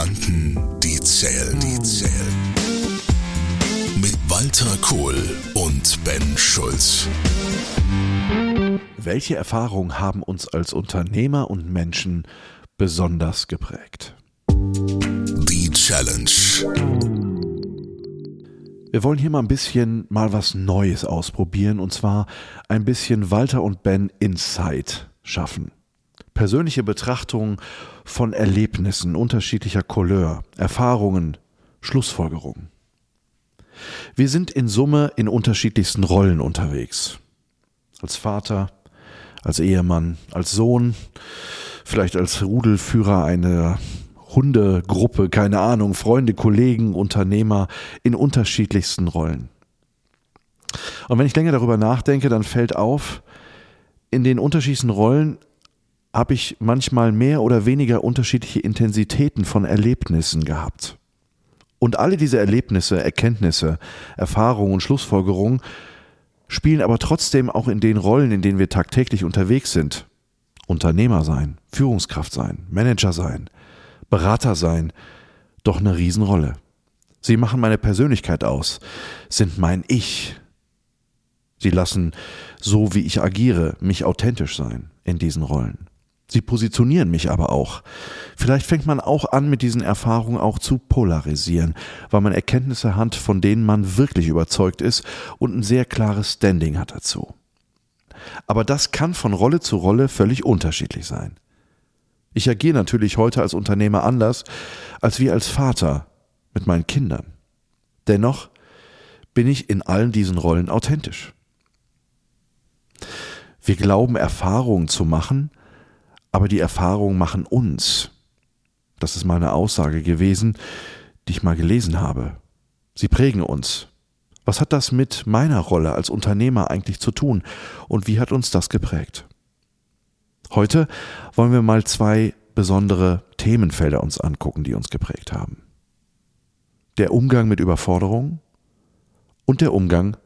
Gedanken, die zählen, die zählen. Mit Walter Kohl und Ben Schulz. Welche Erfahrungen haben uns als Unternehmer und Menschen besonders geprägt? Die Challenge. Wir wollen hier mal ein bisschen mal was Neues ausprobieren und zwar ein bisschen Walter und Ben Insight schaffen. Persönliche Betrachtungen von Erlebnissen unterschiedlicher Couleur, Erfahrungen, Schlussfolgerungen. Wir sind in Summe in unterschiedlichsten Rollen unterwegs. Als Vater, als Ehemann, als Sohn, vielleicht als Rudelführer einer Hundegruppe, keine Ahnung, Freunde, Kollegen, Unternehmer in unterschiedlichsten Rollen. Und wenn ich länger darüber nachdenke, dann fällt auf, in den unterschiedlichsten Rollen habe ich manchmal mehr oder weniger unterschiedliche Intensitäten von Erlebnissen gehabt. Und alle diese Erlebnisse, Erkenntnisse, Erfahrungen und Schlussfolgerungen spielen aber trotzdem auch in den Rollen, in denen wir tagtäglich unterwegs sind. Unternehmer sein, Führungskraft sein, Manager sein, Berater sein, doch eine Riesenrolle. Sie machen meine Persönlichkeit aus, sind mein Ich. Sie lassen, so wie ich agiere, mich authentisch sein in diesen Rollen. Sie positionieren mich aber auch. Vielleicht fängt man auch an, mit diesen Erfahrungen auch zu polarisieren, weil man Erkenntnisse hat, von denen man wirklich überzeugt ist und ein sehr klares Standing hat dazu. Aber das kann von Rolle zu Rolle völlig unterschiedlich sein. Ich agiere natürlich heute als Unternehmer anders als wie als Vater mit meinen Kindern. Dennoch bin ich in allen diesen Rollen authentisch. Wir glauben Erfahrungen zu machen, aber die Erfahrungen machen uns. Das ist meine Aussage gewesen, die ich mal gelesen habe. Sie prägen uns. Was hat das mit meiner Rolle als Unternehmer eigentlich zu tun und wie hat uns das geprägt? Heute wollen wir mal zwei besondere Themenfelder uns angucken, die uns geprägt haben. Der Umgang mit Überforderung und der Umgang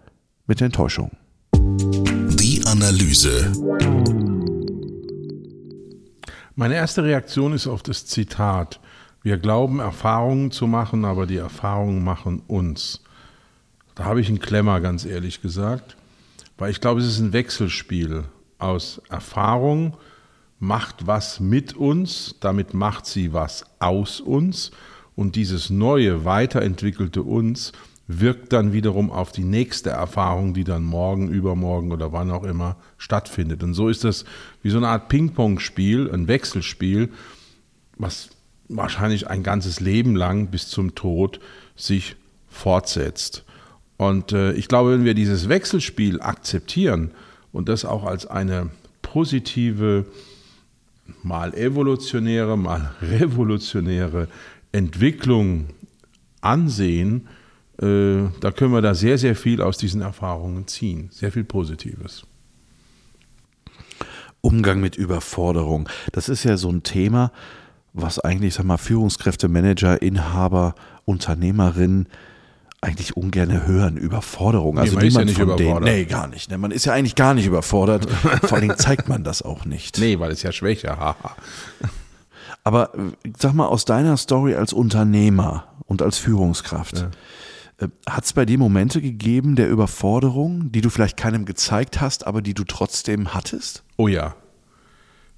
mit Enttäuschung. Die Analyse. Meine erste Reaktion ist auf das Zitat. Wir glauben Erfahrungen zu machen, aber die Erfahrungen machen uns. Da habe ich einen Klemmer, ganz ehrlich gesagt, weil ich glaube, es ist ein Wechselspiel aus Erfahrung, macht was mit uns, damit macht sie was aus uns und dieses neue, weiterentwickelte uns wirkt dann wiederum auf die nächste Erfahrung, die dann morgen, übermorgen oder wann auch immer stattfindet. Und so ist das wie so eine Art Ping-Pong-Spiel, ein Wechselspiel, was wahrscheinlich ein ganzes Leben lang bis zum Tod sich fortsetzt. Und äh, ich glaube, wenn wir dieses Wechselspiel akzeptieren und das auch als eine positive, mal evolutionäre, mal revolutionäre Entwicklung ansehen, da können wir da sehr, sehr viel aus diesen Erfahrungen ziehen. Sehr viel Positives. Umgang mit Überforderung. Das ist ja so ein Thema, was eigentlich, sag mal, Führungskräfte, Manager, Inhaber, Unternehmerinnen eigentlich ungern hören. Überforderung. Also nee, niemand ja von denen. Nee, gar nicht. Ne? Man ist ja eigentlich gar nicht überfordert. Vor allen Dingen zeigt man das auch nicht. Nee, weil es ja Schwäche, haha. Aber sag mal, aus deiner Story als Unternehmer und als Führungskraft, ja. Äh, Hat es bei dir Momente gegeben der Überforderung, die du vielleicht keinem gezeigt hast, aber die du trotzdem hattest? Oh ja.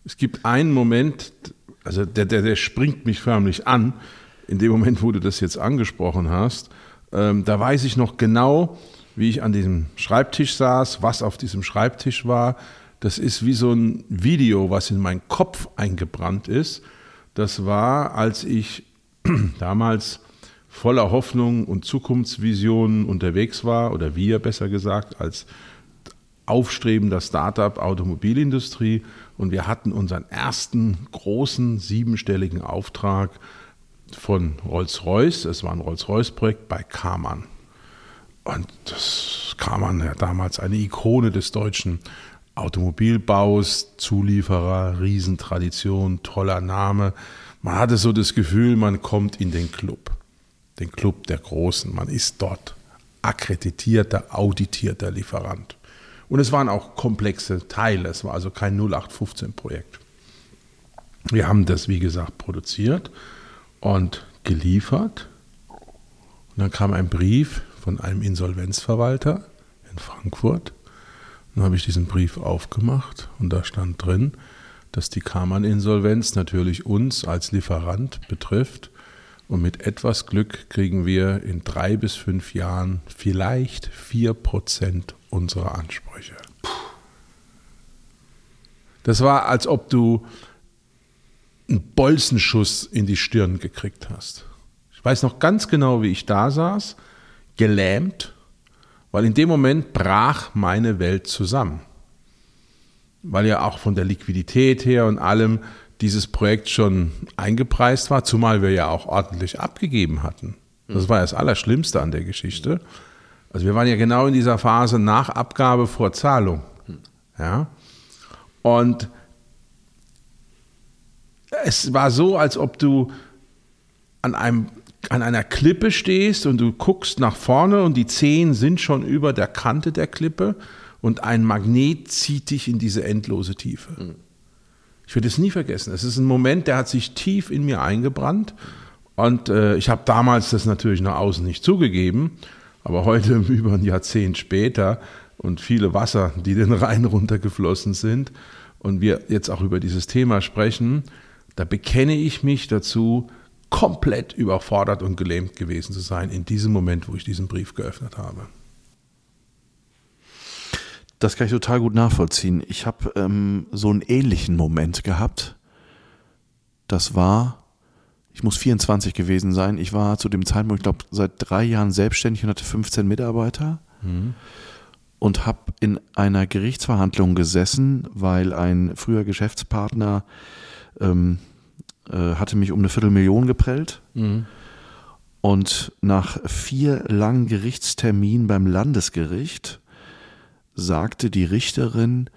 Es gibt einen Moment, also der, der, der springt mich förmlich an, in dem Moment, wo du das jetzt angesprochen hast. Ähm, da weiß ich noch genau, wie ich an diesem Schreibtisch saß, was auf diesem Schreibtisch war. Das ist wie so ein Video, was in meinen Kopf eingebrannt ist. Das war, als ich damals voller Hoffnung und Zukunftsvisionen unterwegs war, oder wir besser gesagt, als aufstrebender Startup Automobilindustrie. Und wir hatten unseren ersten großen siebenstelligen Auftrag von Rolls-Royce. Es war ein Rolls-Royce-Projekt bei Karmann. Und das Karmann ja damals eine Ikone des deutschen Automobilbaus, Zulieferer, Riesentradition, toller Name. Man hatte so das Gefühl, man kommt in den Club den Club der Großen. Man ist dort akkreditierter, auditierter Lieferant. Und es waren auch komplexe Teile. Es war also kein 0815-Projekt. Wir haben das, wie gesagt, produziert und geliefert. Und dann kam ein Brief von einem Insolvenzverwalter in Frankfurt. Dann habe ich diesen Brief aufgemacht und da stand drin, dass die Kammern-Insolvenz natürlich uns als Lieferant betrifft. Und mit etwas Glück kriegen wir in drei bis fünf Jahren vielleicht vier Prozent unserer Ansprüche. Das war, als ob du einen Bolzenschuss in die Stirn gekriegt hast. Ich weiß noch ganz genau, wie ich da saß, gelähmt, weil in dem Moment brach meine Welt zusammen. Weil ja auch von der Liquidität her und allem dieses Projekt schon eingepreist war, zumal wir ja auch ordentlich abgegeben hatten. Das war das Allerschlimmste an der Geschichte. Also wir waren ja genau in dieser Phase nach Abgabe vor Zahlung. Ja. Und es war so, als ob du an, einem, an einer Klippe stehst und du guckst nach vorne und die Zehen sind schon über der Kante der Klippe und ein Magnet zieht dich in diese endlose Tiefe. Ich werde es nie vergessen. Es ist ein Moment, der hat sich tief in mir eingebrannt und äh, ich habe damals das natürlich nach außen nicht zugegeben, aber heute über ein Jahrzehnt später und viele Wasser, die den Rhein runtergeflossen sind und wir jetzt auch über dieses Thema sprechen, da bekenne ich mich dazu, komplett überfordert und gelähmt gewesen zu sein in diesem Moment, wo ich diesen Brief geöffnet habe. Das kann ich total gut nachvollziehen. Ich habe ähm, so einen ähnlichen Moment gehabt. Das war, ich muss 24 gewesen sein. Ich war zu dem Zeitpunkt, ich glaube, seit drei Jahren selbstständig und hatte 15 Mitarbeiter. Mhm. Und habe in einer Gerichtsverhandlung gesessen, weil ein früher Geschäftspartner ähm, äh, hatte mich um eine Viertelmillion geprellt. Mhm. Und nach vier langen Gerichtsterminen beim Landesgericht sagte die Richterin,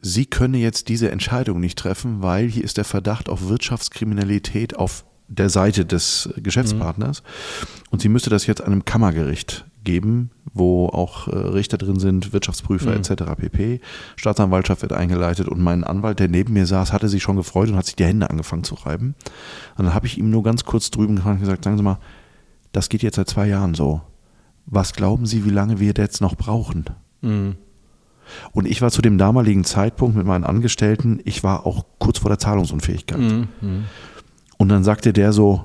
sie könne jetzt diese Entscheidung nicht treffen, weil hier ist der Verdacht auf Wirtschaftskriminalität auf der Seite des Geschäftspartners. Mhm. Und sie müsste das jetzt einem Kammergericht geben, wo auch äh, Richter drin sind, Wirtschaftsprüfer mhm. etc. pp. Staatsanwaltschaft wird eingeleitet und mein Anwalt, der neben mir saß, hatte sich schon gefreut und hat sich die Hände angefangen zu reiben. Und dann habe ich ihm nur ganz kurz drüben gefragt und gesagt, sagen Sie mal, das geht jetzt seit zwei Jahren so. Was glauben Sie, wie lange wir jetzt noch brauchen? Mhm. Und ich war zu dem damaligen Zeitpunkt mit meinen Angestellten, ich war auch kurz vor der Zahlungsunfähigkeit. Mhm. mhm. Und dann sagte der so,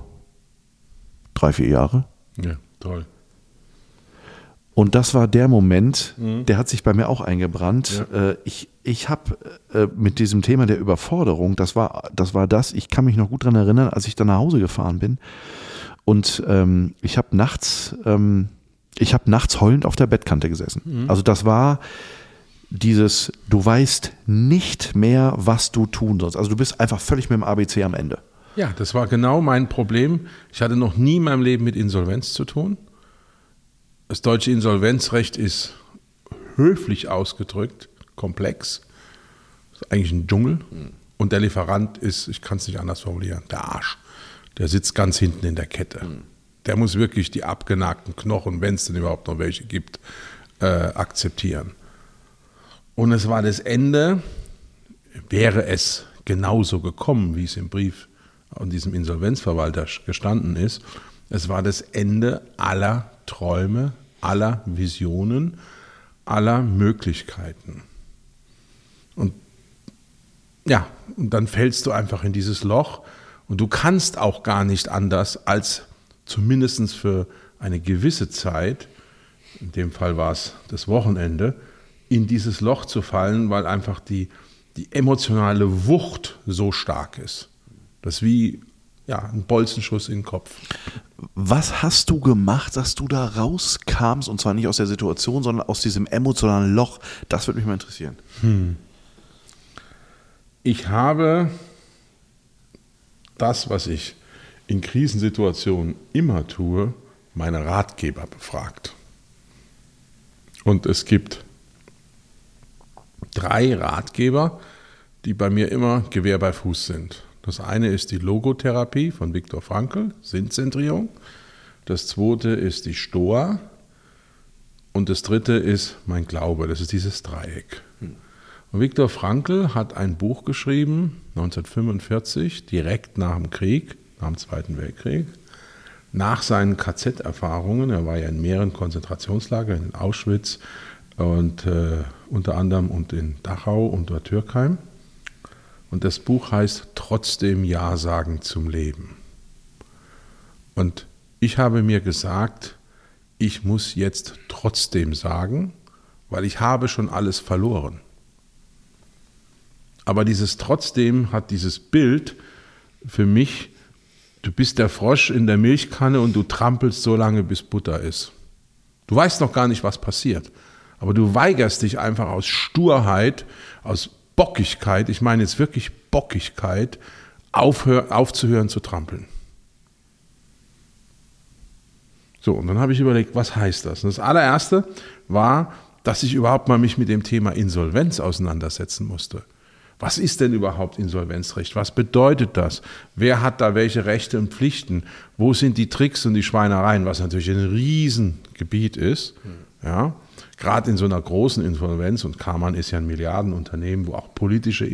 drei, vier Jahre. Ja, toll. Und das war der Moment, mhm. der hat sich bei mir auch eingebrannt. Ja. Äh, ich ich habe äh, mit diesem Thema der Überforderung, das war, das war das, ich kann mich noch gut daran erinnern, als ich dann nach Hause gefahren bin. Und ähm, ich habe nachts, ähm, ich habe nachts heulend auf der Bettkante gesessen. Mhm. Also das war dieses, du weißt nicht mehr, was du tun sollst. Also du bist einfach völlig mit dem ABC am Ende. Ja, das war genau mein Problem. Ich hatte noch nie in meinem Leben mit Insolvenz zu tun. Das deutsche Insolvenzrecht ist höflich ausgedrückt komplex. Das ist eigentlich ein Dschungel. Und der Lieferant ist, ich kann es nicht anders formulieren, der Arsch. Der sitzt ganz hinten in der Kette. Der muss wirklich die abgenagten Knochen, wenn es denn überhaupt noch welche gibt, äh, akzeptieren. Und es war das Ende, wäre es genauso gekommen, wie es im Brief an diesem Insolvenzverwalter gestanden ist, es war das Ende aller Träume, aller Visionen, aller Möglichkeiten. Und ja, und dann fällst du einfach in dieses Loch und du kannst auch gar nicht anders, als zumindest für eine gewisse Zeit, in dem Fall war es das Wochenende, in dieses Loch zu fallen, weil einfach die, die emotionale Wucht so stark ist. Das ist wie ja, ein Bolzenschuss in den Kopf. Was hast du gemacht, dass du da rauskamst und zwar nicht aus der Situation, sondern aus diesem emotionalen Loch? Das würde mich mal interessieren. Hm. Ich habe das, was ich in Krisensituationen immer tue, meine Ratgeber befragt. Und es gibt drei Ratgeber, die bei mir immer Gewehr bei Fuß sind. Das eine ist die Logotherapie von Viktor Frankl, Sinnzentrierung. Das zweite ist die Stoa. Und das dritte ist mein Glaube, das ist dieses Dreieck. Und Viktor Frankl hat ein Buch geschrieben, 1945, direkt nach dem Krieg, nach dem Zweiten Weltkrieg. Nach seinen KZ-Erfahrungen, er war ja in mehreren Konzentrationslagern, in Auschwitz und äh, unter anderem und in Dachau und dort Türkheim. Und das Buch heißt Trotzdem Ja sagen zum Leben. Und ich habe mir gesagt, ich muss jetzt trotzdem sagen, weil ich habe schon alles verloren. Aber dieses trotzdem hat dieses Bild für mich, du bist der Frosch in der Milchkanne und du trampelst so lange, bis Butter ist. Du weißt noch gar nicht, was passiert. Aber du weigerst dich einfach aus Sturheit, aus Bockigkeit, ich meine jetzt wirklich Bockigkeit, aufhör, aufzuhören zu trampeln. So, und dann habe ich überlegt, was heißt das? Und das allererste war, dass ich überhaupt mal mich mit dem Thema Insolvenz auseinandersetzen musste. Was ist denn überhaupt Insolvenzrecht? Was bedeutet das? Wer hat da welche Rechte und Pflichten? Wo sind die Tricks und die Schweinereien? Was natürlich ein Riesengebiet ist. Ja, gerade in so einer großen Insolvenz und Kaman ist ja ein Milliardenunternehmen, wo auch politische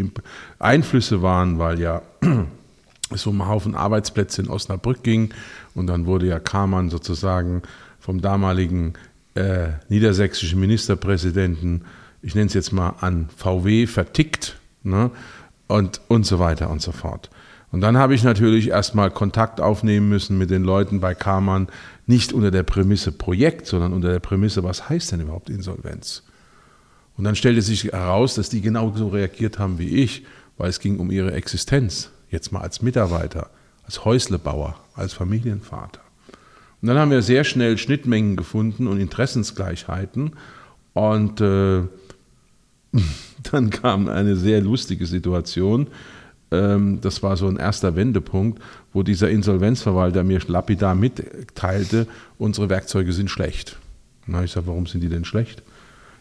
Einflüsse waren, weil ja um einen Haufen Arbeitsplätze in Osnabrück ging und dann wurde ja Kaman sozusagen vom damaligen äh, niedersächsischen Ministerpräsidenten, ich nenne es jetzt mal an VW, vertickt ne? und, und so weiter und so fort. Und dann habe ich natürlich erstmal Kontakt aufnehmen müssen mit den Leuten bei Kaman, nicht unter der Prämisse Projekt, sondern unter der Prämisse, was heißt denn überhaupt Insolvenz? Und dann stellte sich heraus, dass die genau so reagiert haben wie ich, weil es ging um ihre Existenz, jetzt mal als Mitarbeiter, als Häuslebauer, als Familienvater. Und dann haben wir sehr schnell Schnittmengen gefunden und Interessensgleichheiten. Und äh, dann kam eine sehr lustige Situation. Ähm, das war so ein erster Wendepunkt, wo dieser Insolvenzverwalter mir lapidar mitteilte, unsere Werkzeuge sind schlecht. Na, ich sage, warum sind die denn schlecht?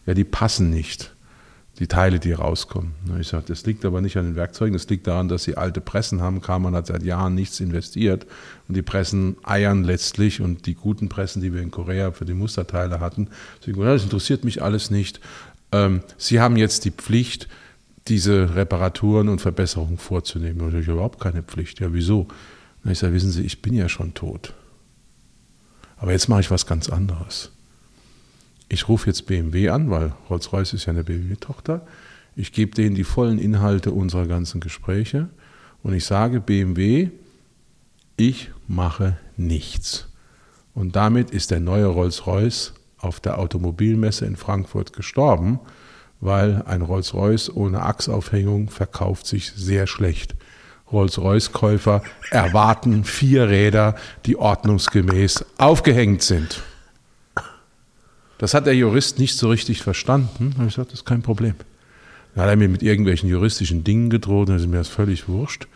Ja, die passen nicht die Teile, die rauskommen. Ich sage, das liegt aber nicht an den Werkzeugen, das liegt daran, dass sie alte Pressen haben. Kaman hat seit Jahren nichts investiert und die Pressen eiern letztlich und die guten Pressen, die wir in Korea für die Musterteile hatten, sagen, das interessiert mich alles nicht. Ähm, sie haben jetzt die Pflicht, diese Reparaturen und Verbesserungen vorzunehmen. Und ich habe überhaupt keine Pflicht. Ja, wieso? Ich sage, wissen Sie, ich bin ja schon tot. Aber jetzt mache ich was ganz anderes ich rufe jetzt BMW an, weil Rolls-Royce ist ja eine BMW-Tochter. Ich gebe denen die vollen Inhalte unserer ganzen Gespräche und ich sage BMW, ich mache nichts. Und damit ist der neue Rolls-Royce auf der Automobilmesse in Frankfurt gestorben, weil ein Rolls-Royce ohne Achsaufhängung verkauft sich sehr schlecht. Rolls-Royce-Käufer erwarten vier Räder, die ordnungsgemäß aufgehängt sind. Das hat der Jurist nicht so richtig verstanden. Da habe ich gesagt, das ist kein Problem. Dann hat er mir mit irgendwelchen juristischen Dingen gedroht, dann ist mir das völlig wurscht.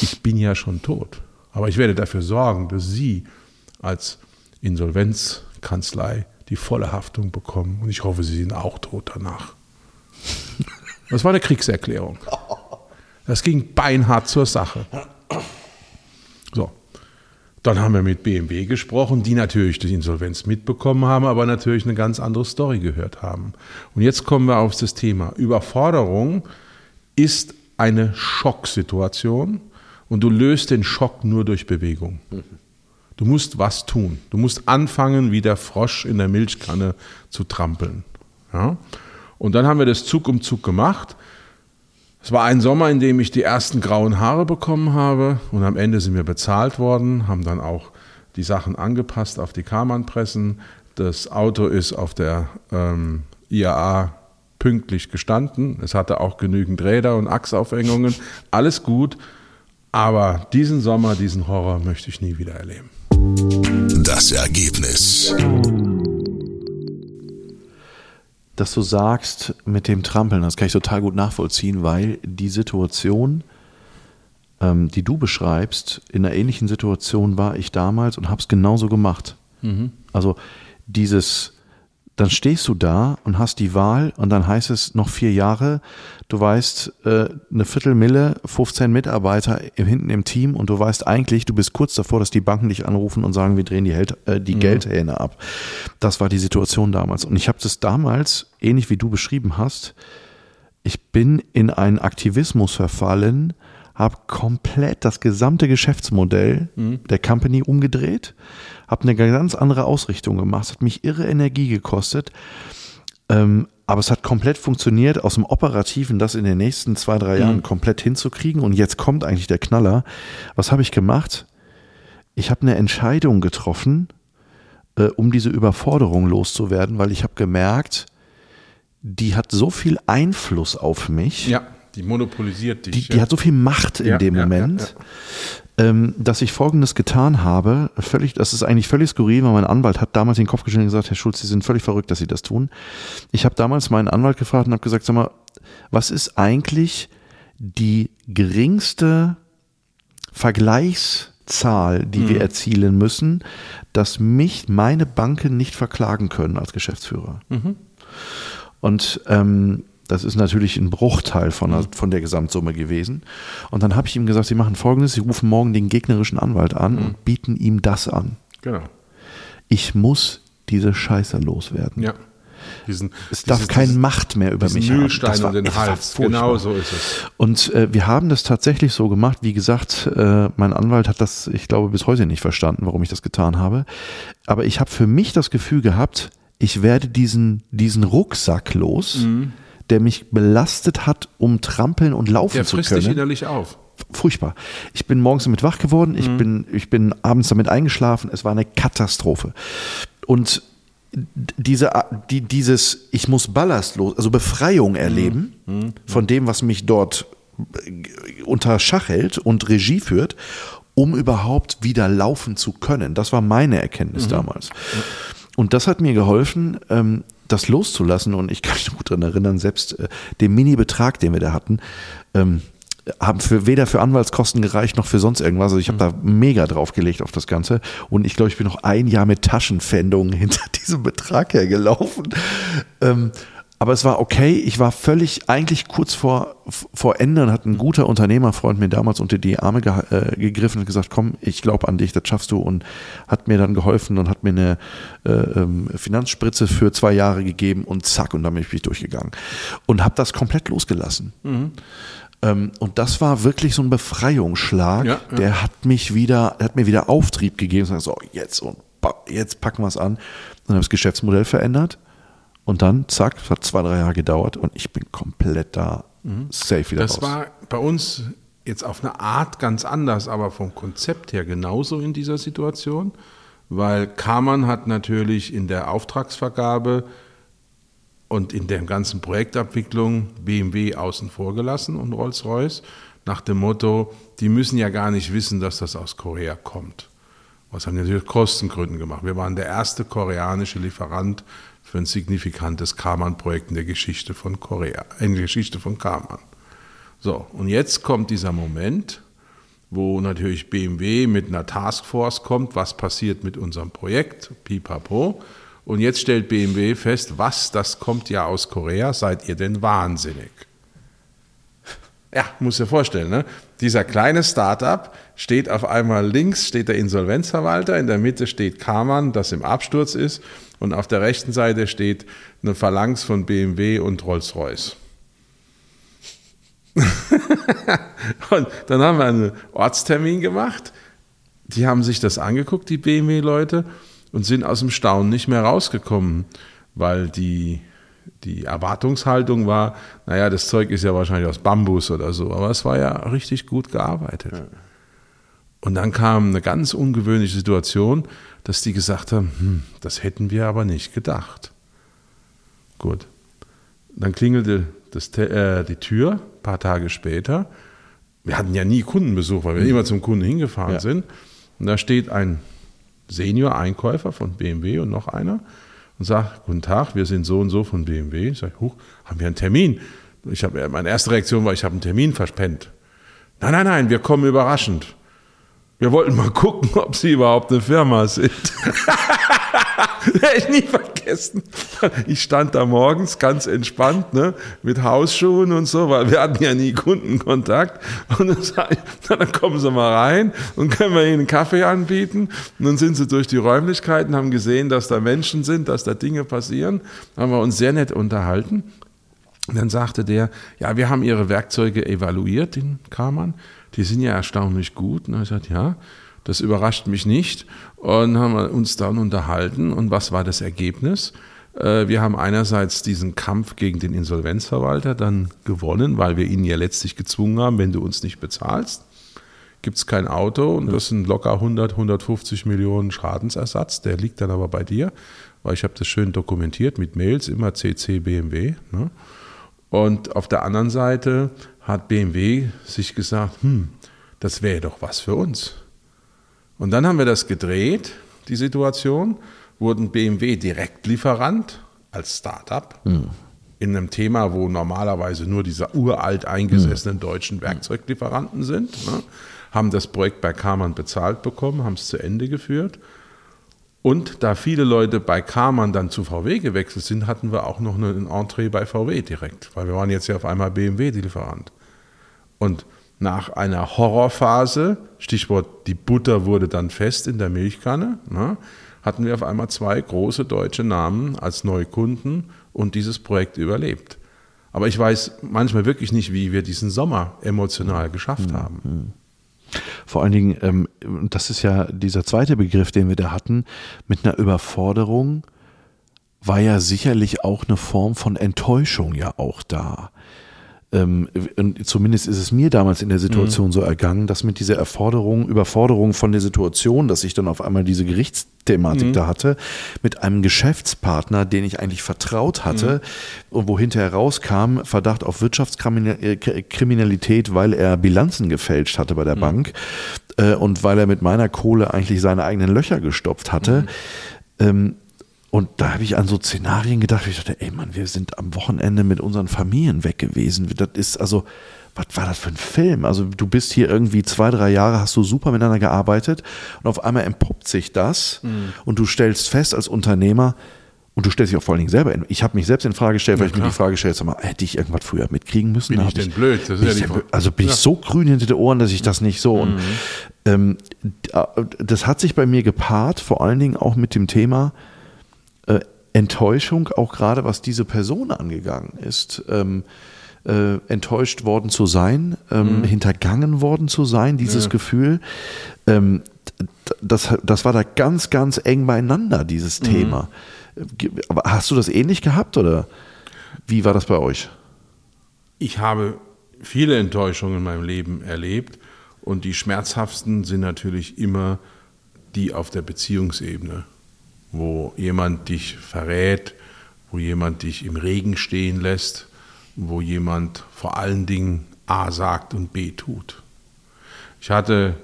Ich bin ja schon tot. Aber ich werde dafür sorgen, dass Sie als Insolvenzkanzlei die volle Haftung bekommen. Und ich hoffe, Sie sind auch tot danach. Das war eine Kriegserklärung. Das ging beinhart zur Sache. So. Dann haben wir mit BMW gesprochen, die natürlich die Insolvenz mitbekommen haben, aber natürlich eine ganz andere Story gehört haben. Und jetzt kommen wir auf das Thema. Überforderung ist eine Schocksituation und du löst den Schock nur durch Bewegung. Du musst was tun. Du musst anfangen, wie der Frosch in der Milchkanne zu trampeln. Ja? Und dann haben wir das Zug um Zug gemacht. Es war ein Sommer, in dem ich die ersten grauen Haare bekommen habe und am Ende sind wir bezahlt worden, haben dann auch die Sachen angepasst auf die Karmann-Pressen. Das Auto ist auf der ähm, IAA pünktlich gestanden. Es hatte auch genügend Räder und Achsaufhängungen. Alles gut. Aber diesen Sommer, diesen Horror möchte ich nie wieder erleben. Das Ergebnis dass du sagst mit dem Trampeln, das kann ich total gut nachvollziehen, weil die Situation, ähm, die du beschreibst, in einer ähnlichen Situation war ich damals und habe es genauso gemacht. Mhm. Also dieses dann stehst du da und hast die Wahl und dann heißt es noch vier Jahre, du weißt äh, eine Viertelmille, 15 Mitarbeiter hinten im Team und du weißt eigentlich, du bist kurz davor, dass die Banken dich anrufen und sagen, wir drehen die, Held, äh, die mhm. Geldhähne ab. Das war die Situation damals. Und ich habe das damals, ähnlich wie du beschrieben hast, ich bin in einen Aktivismus verfallen, habe komplett das gesamte Geschäftsmodell der Company umgedreht, habe eine ganz andere Ausrichtung gemacht. Es hat mich irre Energie gekostet. Ähm, aber es hat komplett funktioniert, aus dem Operativen das in den nächsten zwei, drei Jahren komplett hinzukriegen. Und jetzt kommt eigentlich der Knaller. Was habe ich gemacht? Ich habe eine Entscheidung getroffen, äh, um diese Überforderung loszuwerden, weil ich habe gemerkt, die hat so viel Einfluss auf mich. Ja, die monopolisiert dich. Die, die hat so viel Macht in Ja, dem ja, Moment, Ähm, dass ich Folgendes getan habe. Völlig, das ist eigentlich völlig skurril, weil mein Anwalt hat damals den Kopf geschüttelt und gesagt, Herr Schulz, Sie sind völlig verrückt, dass Sie das tun. Ich habe damals meinen Anwalt gefragt und habe gesagt, sag mal, was ist eigentlich die geringste Vergleichszahl, die Mhm. wir erzielen müssen, dass mich meine Banken nicht verklagen können als Geschäftsführer? Mhm. Und ähm, das ist natürlich ein Bruchteil von Mhm. der, von der Gesamtsumme gewesen. Und dann habe ich ihm gesagt, Sie machen Folgendes, Sie rufen morgen den gegnerischen Anwalt an Mhm. und bieten ihm das an. Genau. Ich muss diese Scheiße loswerden. Ja. Diesen, Es darf dieses- keine dieses- Macht mehr über mich haben. Das war- den Hals. Genau so ist es. Und äh, wir haben das tatsächlich so gemacht. Wie gesagt, äh, mein Anwalt hat das, ich glaube, bis heute nicht verstanden, warum ich das getan habe. Aber ich habe für mich das Gefühl gehabt, ich werde diesen, diesen Rucksack los, Mhm. Der mich belastet hat, um trampeln und laufen Der zu frisst dich können. innerlich auf. Furchtbar. Ich bin morgens damit wach geworden, Mhm. ich, bin, ich bin abends damit eingeschlafen. Es war eine Katastrophe. Und diese, die, dieses, ich muss ballastlos, also Befreiung erleben Mhm. von dem, was mich dort äh, unter Schach hält und Regie führt, um überhaupt wieder laufen zu können. Das war meine Erkenntnis Mhm. damals. Und das hat mir geholfen, ähm, das loszulassen. Und ich kann mich noch gut daran erinnern, selbst äh, den Mini-Betrag, den wir da hatten, ähm, haben für, weder für Anwaltskosten gereicht noch für sonst irgendwas. Also ich habe da mega draufgelegt auf das Ganze. Und ich glaube, ich bin noch ein Jahr mit Taschenpfändungen hinter diesem Betrag hergelaufen. Ähm, aber es war okay. Ich war völlig eigentlich kurz vor, vor Ende und hat ein guter Unternehmerfreund mir damals unter die Arme ge äh, gegriffen und gesagt, komm, ich glaube an dich, das schaffst du und hat mir dann geholfen und hat mir eine äh, ähm, Finanzspritze für zwei Jahre gegeben und zack, und dann bin ich durchgegangen. Und habe das komplett losgelassen. Ähm, und das war wirklich so ein Befreiungsschlag. Ja, ja. Der hat mich wieder, der hat mir wieder Auftrieb gegeben. So, jetzt und jetzt packen wir es an. Dann habe ich das Geschäftsmodell verändert. Und dann, zack, es hat zwei, drei Jahre gedauert und ich bin komplett da safe wieder Das raus. war bei uns jetzt auf eine Art ganz anders, aber vom Konzept her genauso in dieser Situation, weil Kamann hat natürlich in der Auftragsvergabe und in der ganzen Projektabwicklung BMW außen vor gelassen und Rolls-Royce nach dem Motto, die müssen ja gar nicht wissen, dass das aus Korea kommt. Was haben die natürlich aus Kostengründen gemacht. Wir waren der erste koreanische Lieferant für ein signifikantes Kaman-Projekt in der Geschichte von Korea, in der Geschichte von Kaman. So, und jetzt kommt dieser Moment, wo natürlich BMW mit einer Taskforce kommt, was passiert mit unserem Projekt, pipapo. Und jetzt stellt BMW fest, was, das kommt ja aus Korea, seid ihr denn wahnsinnig? Ja, muss dir vorstellen, ne? Dieser kleine Startup steht auf einmal links steht der Insolvenzverwalter, in der Mitte steht Kamann, das im Absturz ist, und auf der rechten Seite steht eine Phalanx von BMW und Rolls-Royce. und dann haben wir einen Ortstermin gemacht. Die haben sich das angeguckt, die BMW-Leute, und sind aus dem Staunen nicht mehr rausgekommen, weil die, die Erwartungshaltung war, naja, das Zeug ist ja wahrscheinlich aus Bambus oder so, aber es war ja richtig gut gearbeitet. Und dann kam eine ganz ungewöhnliche Situation, dass die gesagt haben, hm, das hätten wir aber nicht gedacht. Gut. Dann klingelte das, äh, die Tür, ein paar Tage später. Wir hatten ja nie Kundenbesuch, weil wir immer zum Kunden hingefahren Ja. sind. Und da steht ein Senior-Einkäufer von BMW und noch einer und sagt, guten Tag, wir sind so und so von BMW. Ich sage, huch, haben wir einen Termin? Ich hab, meine erste Reaktion war, ich habe einen Termin verspennt. Nein, nein, nein, wir kommen überraschend. Wir wollten mal gucken, ob Sie überhaupt eine Firma sind. Werde ich nie vergessen. Ich stand da morgens ganz entspannt, ne, mit Hausschuhen und so, weil wir hatten ja nie Kundenkontakt. Und dann, sag ich, dann kommen Sie mal rein und können wir Ihnen einen Kaffee anbieten. Und dann sind sie durch die Räumlichkeiten, haben gesehen, dass da Menschen sind, dass da Dinge passieren. Haben wir uns sehr nett unterhalten. Und dann sagte der, ja, wir haben Ihre Werkzeuge evaluiert, den Kamann. Die sind ja erstaunlich gut. Und er sagt, ja, das überrascht mich nicht. Und haben wir uns dann unterhalten. Und was war das Ergebnis? Äh, wir haben einerseits diesen Kampf gegen den Insolvenzverwalter dann gewonnen, weil wir ihn ja letztlich gezwungen haben, wenn du uns nicht bezahlst, gibt es kein Auto und das sind locker 100, 150 Millionen Schadensersatz. Der liegt dann aber bei dir, weil ich habe das schön dokumentiert mit Mails, immer CC BMW. Ne? Und auf der anderen Seite hat BMW sich gesagt, hm, das wäre doch was für uns. Und dann haben wir das gedreht, die Situation, wurden BMW Direktlieferant als Startup mhm. in einem Thema, wo normalerweise nur diese uralt eingesessenen mhm. deutschen Werkzeuglieferanten sind, ne, haben das Projekt bei Kamann bezahlt bekommen, haben es zu Ende geführt. Und da viele Leute bei Kamann dann zu VW gewechselt sind, hatten wir auch noch ein Entree bei VW direkt, weil wir waren jetzt ja auf einmal BMW-Lieferant. Und nach einer Horrorphase, Stichwort die Butter wurde dann fest in der Milchkanne, ne, hatten wir auf einmal zwei große deutsche Namen als Neukunden und dieses Projekt überlebt. Aber ich weiß manchmal wirklich nicht, wie wir diesen Sommer emotional geschafft haben. Mhm. Vor allen Dingen, ähm, das ist ja dieser zweite Begriff, den wir da hatten, mit einer Überforderung war ja sicherlich auch eine Form von Enttäuschung ja auch da ähm, zumindest ist es mir damals in der Situation mhm. so ergangen, dass mit dieser Erforderung, Überforderung von der Situation, dass ich dann auf einmal diese Gerichtsthematik mhm. da hatte, mit einem Geschäftspartner, den ich eigentlich vertraut hatte mhm. und wo hinterher rauskam, Verdacht auf Wirtschaftskriminalität, weil er Bilanzen gefälscht hatte bei der mhm. Bank äh, und weil er mit meiner Kohle eigentlich seine eigenen Löcher gestopft hatte. Mhm. Ähm, und da habe ich an so Szenarien gedacht, ich dachte, ey Mann, wir sind am Wochenende mit unseren Familien weg gewesen. Das ist also, was war das für ein Film? Also du bist hier irgendwie zwei, drei Jahre, hast du super miteinander gearbeitet und auf einmal entpuppt sich das mhm. und du stellst fest als Unternehmer, und du stellst dich auch vor allen Dingen selber in. Ich habe mich selbst in Frage gestellt, weil ja, ich mir die Frage gestellt habe, hätte ich irgendwas früher mitkriegen müssen? Bin ich denn blöd? Das ist ja also bin ja. ich so grün hinter den Ohren, dass ich das nicht so. Mhm. Und ähm, das hat sich bei mir gepaart, vor allen Dingen auch mit dem Thema, äh, Enttäuschung, auch gerade was diese Person angegangen ist. Ähm, äh, enttäuscht worden zu sein, ähm, mhm. hintergangen worden zu sein, dieses ja. Gefühl. Ähm, das, das war da ganz, ganz eng beieinander, dieses mhm. Thema. Aber hast du das ähnlich gehabt oder wie war das bei euch? Ich habe viele Enttäuschungen in meinem Leben erlebt und die schmerzhaftesten sind natürlich immer die auf der Beziehungsebene wo jemand dich verrät, wo jemand dich im Regen stehen lässt, wo jemand vor allen Dingen A sagt und B tut. Ich hatte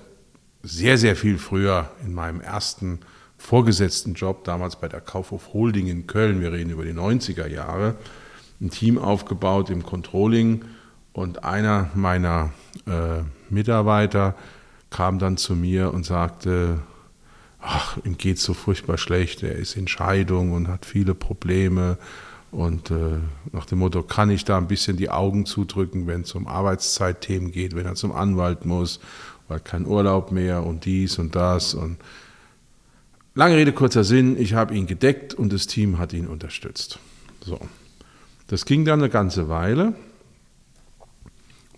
sehr, sehr viel früher in meinem ersten vorgesetzten Job, damals bei der Kaufhof Holding in Köln, wir reden über die 90er Jahre, ein Team aufgebaut im Controlling und einer meiner äh, Mitarbeiter kam dann zu mir und sagte, ach, ihm geht so furchtbar schlecht, er ist in Scheidung und hat viele Probleme. Und äh, nach dem Motto, kann ich da ein bisschen die Augen zudrücken, wenn es um Arbeitszeitthemen geht, wenn er zum Anwalt muss, weil kein Urlaub mehr und dies und das. Und lange Rede, kurzer Sinn, ich habe ihn gedeckt und das Team hat ihn unterstützt. So. Das ging dann eine ganze Weile.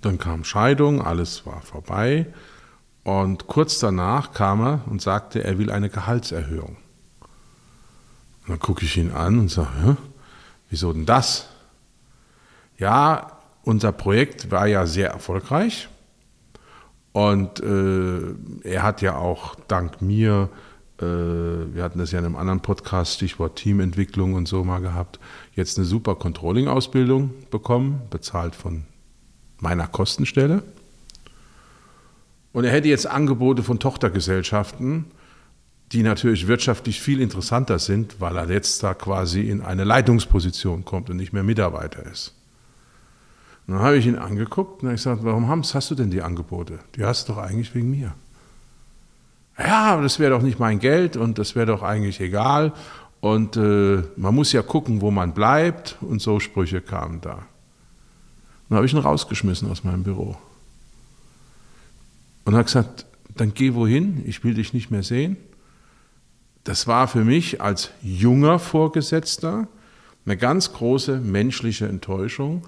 Dann kam Scheidung, alles war vorbei. Und kurz danach kam er und sagte, er will eine Gehaltserhöhung. Und dann gucke ich ihn an und sage, wieso denn das? Ja, unser Projekt war ja sehr erfolgreich und äh, er hat ja auch dank mir, äh, wir hatten das ja in einem anderen Podcast, Stichwort Teamentwicklung und so mal gehabt, jetzt eine super Controlling-Ausbildung bekommen, bezahlt von meiner Kostenstelle. Und er hätte jetzt Angebote von Tochtergesellschaften, die natürlich wirtschaftlich viel interessanter sind, weil er jetzt da quasi in eine Leitungsposition kommt und nicht mehr Mitarbeiter ist. Und dann habe ich ihn angeguckt und habe gesagt, warum hast du denn die Angebote? Die hast du doch eigentlich wegen mir. Ja, aber das wäre doch nicht mein Geld und das wäre doch eigentlich egal. Und äh, man muss ja gucken, wo man bleibt. Und so Sprüche kamen da. Dann habe ich ihn rausgeschmissen aus meinem Büro. Und hat gesagt, dann geh wohin, ich will dich nicht mehr sehen. Das war für mich als junger Vorgesetzter eine ganz große menschliche Enttäuschung,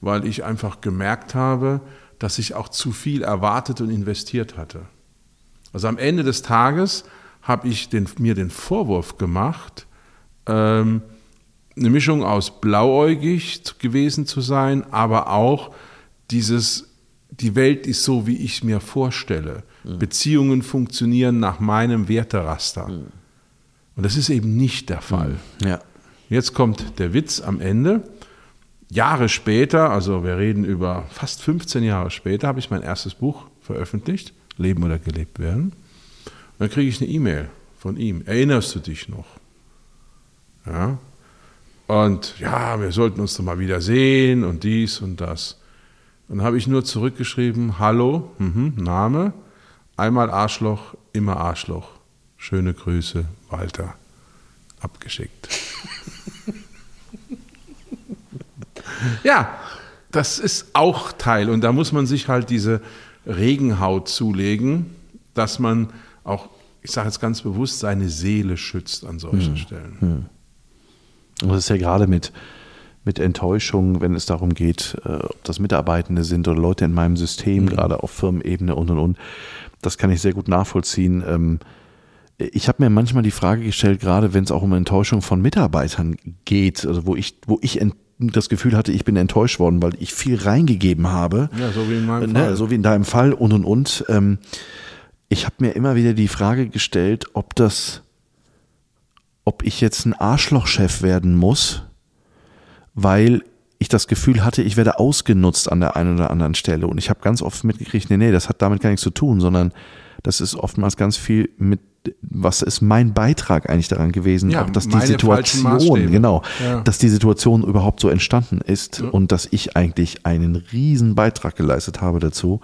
weil ich einfach gemerkt habe, dass ich auch zu viel erwartet und investiert hatte. Also am Ende des Tages habe ich den, mir den Vorwurf gemacht, ähm, eine Mischung aus blauäugig gewesen zu sein, aber auch dieses, die Welt ist so, wie ich es mir vorstelle. Mhm. Beziehungen funktionieren nach meinem Werteraster. Mhm. Und das ist eben nicht der Fall. Mhm. Ja. Jetzt kommt der Witz am Ende. Jahre später, also wir reden über fast 15 Jahre später, habe ich mein erstes Buch veröffentlicht, Leben oder gelebt werden. Und dann kriege ich eine E-Mail von ihm. Erinnerst du dich noch? Ja. Und ja, wir sollten uns doch mal wieder sehen und dies und das. Und dann habe ich nur zurückgeschrieben, hallo, mh, Name, einmal Arschloch, immer Arschloch. Schöne Grüße, Walter. Abgeschickt. ja, das ist auch Teil. Und da muss man sich halt diese Regenhaut zulegen, dass man auch, ich sage jetzt ganz bewusst, seine Seele schützt an solchen hm. Stellen. Hm. Und das ist ja gerade mit, mit Enttäuschung, wenn es darum geht, äh, ob das Mitarbeitende sind oder Leute in meinem System, mhm. gerade auf Firmenebene und und und. Das kann ich sehr gut nachvollziehen. Ähm, ich habe mir manchmal die Frage gestellt, gerade wenn es auch um Enttäuschung von Mitarbeitern geht, also wo ich, wo ich das Gefühl hatte, ich bin enttäuscht worden, weil ich viel reingegeben habe. Ja, so wie in meinem ne, Fall. So wie in deinem Fall und und und. Ähm, ich habe mir immer wieder die Frage gestellt, ob das, ob ich jetzt ein Arschlochchef werden muss, weil ich das Gefühl hatte, ich werde ausgenutzt an der einen oder anderen Stelle. Und ich habe ganz oft mitgekriegt, nee, nee, das hat damit gar nichts zu tun, sondern das ist oftmals ganz viel mit was ist mein Beitrag eigentlich daran gewesen, ja, auch dass die Situation, genau, ja. dass die Situation überhaupt so entstanden ist ja. und dass ich eigentlich einen riesen Beitrag geleistet habe dazu,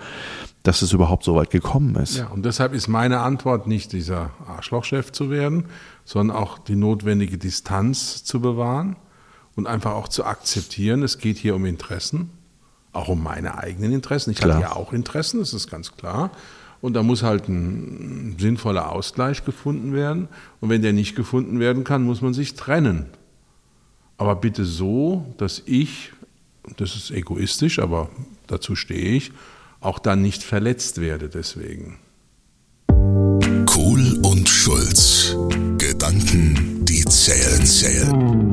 dass es überhaupt so weit gekommen ist. Ja, und deshalb ist meine Antwort nicht dieser Arschlochchef zu werden, sondern auch die notwendige Distanz zu bewahren und einfach auch zu akzeptieren, es geht hier um Interessen, auch um meine eigenen Interessen. Ich klar. habe ja auch Interessen, das ist ganz klar. Und da muss halt ein sinnvoller Ausgleich gefunden werden. Und wenn der nicht gefunden werden kann, muss man sich trennen. Aber bitte so, dass ich, das ist egoistisch, aber dazu stehe ich, auch dann nicht verletzt werde deswegen. Kohl und Schulz. Gedanken, die zählen, zählen.